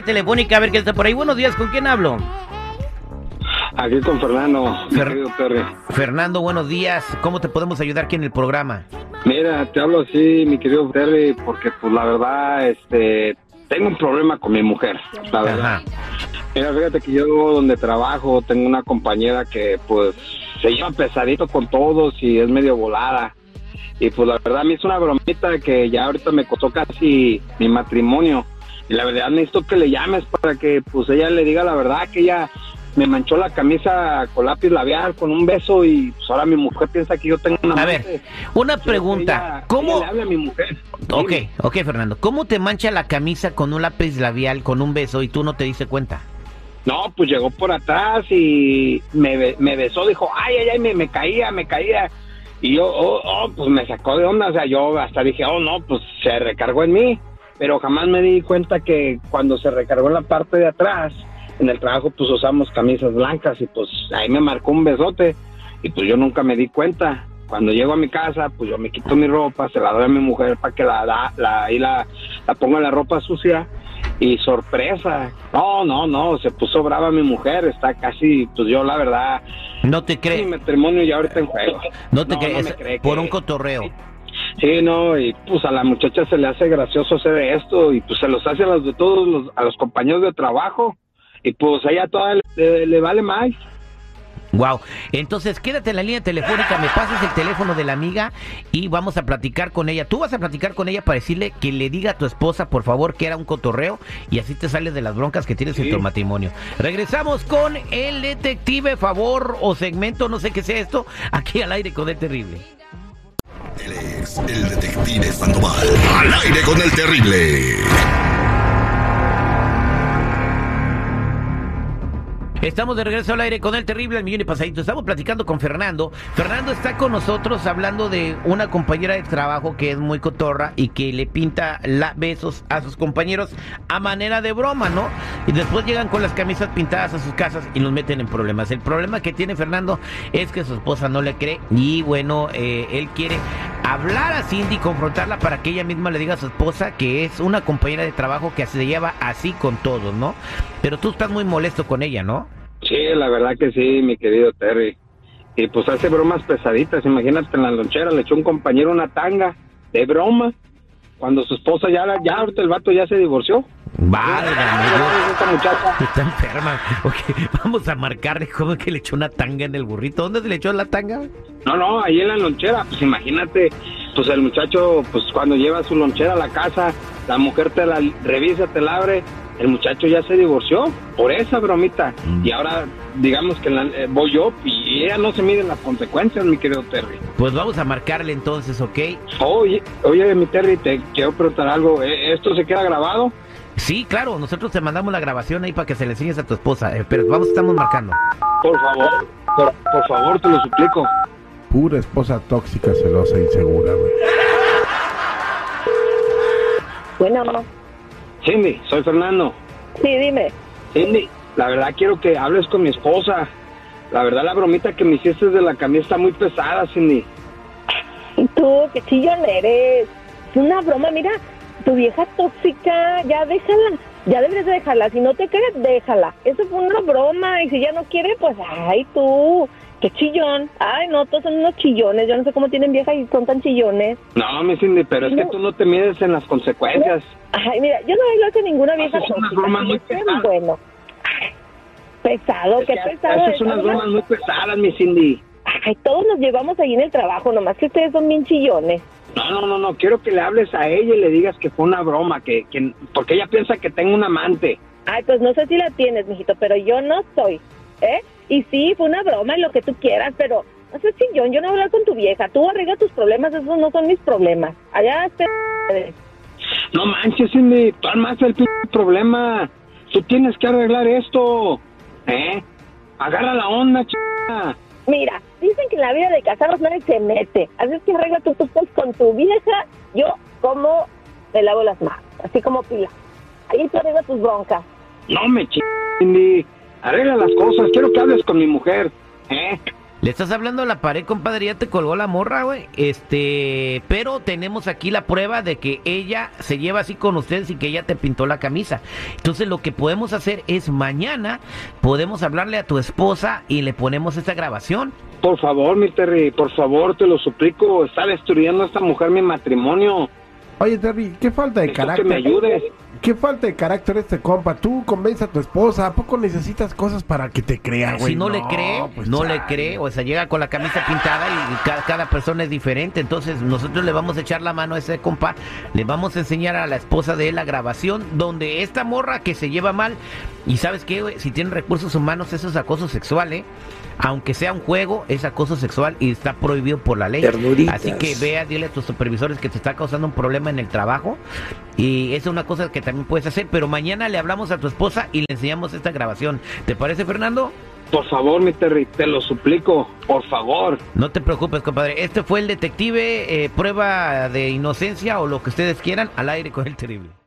A línea telefónica a ver qué está por ahí. Buenos días, ¿con quién hablo? Aquí con Fernando, mi Fer- querido Terry. Fernando, buenos días. ¿Cómo te podemos ayudar aquí en el programa? Mira, te hablo así, mi querido Terry, porque pues la verdad, este, tengo un problema con mi mujer, la verdad. Ajá. Mira, fíjate que yo donde trabajo tengo una compañera que pues se lleva pesadito con todos y es medio volada. Y pues la verdad me hizo una bromita que ya ahorita me costó casi mi matrimonio. Y la verdad necesito que le llames para que pues ella le diga la verdad que ella me manchó la camisa con lápiz labial, con un beso y pues ahora mi mujer piensa que yo tengo una A ver, una pregunta. ella- ¿Cómo? ella le hable a mi mujer. Ok, ok, Fernando. ¿Cómo te mancha la camisa con un lápiz labial, con un beso y tú no te diste cuenta? No, pues llegó por atrás y me, me besó, dijo, ay, ay, ay, me, me caía, me caía. Y yo, oh, oh, pues me sacó de onda, o sea, yo hasta dije, oh, no, pues se recargó en mí. Pero jamás me di cuenta que cuando se recargó en la parte de atrás, en el trabajo, pues usamos camisas blancas y pues ahí me marcó un besote. Y pues yo nunca me di cuenta. Cuando llego a mi casa, pues yo me quito mi ropa, se la doy a mi mujer para que la, la, la, ahí la, la ponga en la ropa sucia. Y sorpresa, no, no, no, se puso brava mi mujer, está casi, pues yo la verdad, No te mi crees. matrimonio ya ahorita en juego. No te crees. por que- un cotorreo. Sí, no, y pues a la muchacha se le hace gracioso hacer esto y pues se los hace a los de todos los, a los compañeros de trabajo y pues a ella toda le, le- le vale más. Wow. Entonces, quédate en la línea telefónica, me pasas el teléfono de la amiga y vamos a platicar con ella. Tú vas a platicar con ella para decirle que le diga a tu esposa, por favor, que era un cotorreo y así te sales de las broncas que tienes en tu matrimonio. Regresamos con el detective, favor o segmento, no sé qué sea esto, aquí al aire con el terrible. El detective Sandoval. Al aire con el terrible. Estamos de regreso al aire con el terrible al millón y pasadito. Estamos platicando con Fernando. Fernando está con nosotros hablando de una compañera de trabajo que es muy cotorra y que le pinta la besos a sus compañeros a manera de broma, ¿no? Y después llegan con las camisas pintadas a sus casas y nos meten en problemas. El problema que tiene Fernando es que su esposa no le cree y bueno, eh, él quiere hablar a Cindy, confrontarla para que ella misma le diga a su esposa que es una compañera de trabajo que se lleva así con todos, ¿no? Pero tú estás muy molesto con ella, ¿no? Sí, la verdad que sí, mi querido Terry. Y pues hace bromas pesaditas, imagínate en la lonchera le echó un compañero una tanga de broma cuando su esposa ya, la- ya ahorita el vato ya se divorció. Válgame. Esta muchacha. Está enferma. Ok, vamos a marcarle cómo que le echó una tanga en el burrito. ¿Dónde se le echó la tanga? No, no, ahí en la lonchera, pues imagínate, pues el muchacho, pues cuando lleva su lonchera a la casa, la mujer te la revisa, te la abre, el muchacho ya se divorció por esa bromita. Mm. Y ahora, digamos que la- eh, voy yo y ella no se mide las consecuencias, mi querido Terry. Pues vamos a marcarle entonces, ¿ok? Oye, oye, mi Terry, te quiero preguntar algo, ¿eh, ¿esto se queda grabado? Sí, claro, nosotros te mandamos la grabación ahí para que se le enseñes a tu esposa. eh, pero vamos, estamos marcando. Por favor, por, por favor, te lo suplico. Pura esposa tóxica, celosa, insegura, güey. Bueno, Cindy, soy Fernando. sí, dime. Cindy, la verdad quiero que hables con mi esposa. La verdad la bromita que me hiciste de la camisa está muy pesada, Cindy. ¿Y tú qué chillón eres? Es una broma, mira, tu vieja tóxica, ya déjala. Ya deberías de dejarla. Si no te quieres, déjala. Eso fue una broma. Y si ya no quiere, pues, ay, tú. Qué chillón. Ay, no, todos son unos chillones. Yo no sé cómo tienen vieja y son tan chillones. No, mi Cindy, pero es que tú no te mides en las consecuencias. Ay, mira, yo no hago a ninguna vieja Haces unas tóxica. bromas muy pesadas. bueno. Pesado, Es qué que pesado. haces es. unas bromas muy pesadas, mi Cindy. Ay, todos nos llevamos ahí en el trabajo, nomás que ustedes son bien chillones. No, no, no, no, quiero que le hables a ella y le digas que fue una broma, que, que porque ella piensa que tengo un amante. Ay, pues no sé si la tienes, mijito, pero yo no soy, ¿eh? Y sí, fue una broma y lo que tú quieras, pero no sé si yo, yo no hablar con tu vieja. Tú arregla tus problemas, esos no son mis problemas. Allá te... No manches, Cindy, tú armaste el p problema. Tú tienes que arreglar esto, ¿eh? Agarra la onda, chica. Mira, dicen que en la vida de casados nadie se mete. Así es que arregla tus cosas con tu vieja. Yo como me lavo las manos, así como pila. Ahí tú arregla tus broncas. No me ch... Cindy. Arregla las cosas. Quiero que hables con mi mujer, ¿eh? Le estás hablando a la pared, compadre, ya te colgó la morra, güey. Este, pero tenemos aquí la prueba de que ella se lleva así con ustedes y que ella te pintó la camisa. Entonces lo que podemos hacer es mañana podemos hablarle a tu esposa y le ponemos esta grabación. Por favor, mi Terry, por favor, te lo suplico. Está destruyendo a esta mujer mi matrimonio. Oye, Terry, qué falta de carácter. que me ayudes. Qué falta de carácter este compa. Tú convence a tu esposa. ¿A poco necesitas cosas para que te crea, güey? si no, le cree, pues no le cree, o sea, llega con la camisa pintada y cada, cada persona es diferente. Entonces, nosotros le vamos a echar la mano a ese compa, le vamos a enseñar a la esposa de él la grabación donde esta morra que se lleva mal, y sabes qué, güey? si tienen recursos humanos, eso es acoso sexual, ¿eh? Aunque sea un juego, es acoso sexual y está prohibido por la ley. Ternuritas. Así que vea, dile a tus supervisores que te está causando un problema en el trabajo. Y es una cosa que también puedes hacer. Pero mañana le hablamos a tu esposa y le enseñamos esta grabación. ¿Te parece, Fernando? Por favor, mi Terry, te lo suplico. Por favor. No te preocupes, compadre. Este fue el detective, eh, prueba de inocencia o lo que ustedes quieran, al aire con el terrible.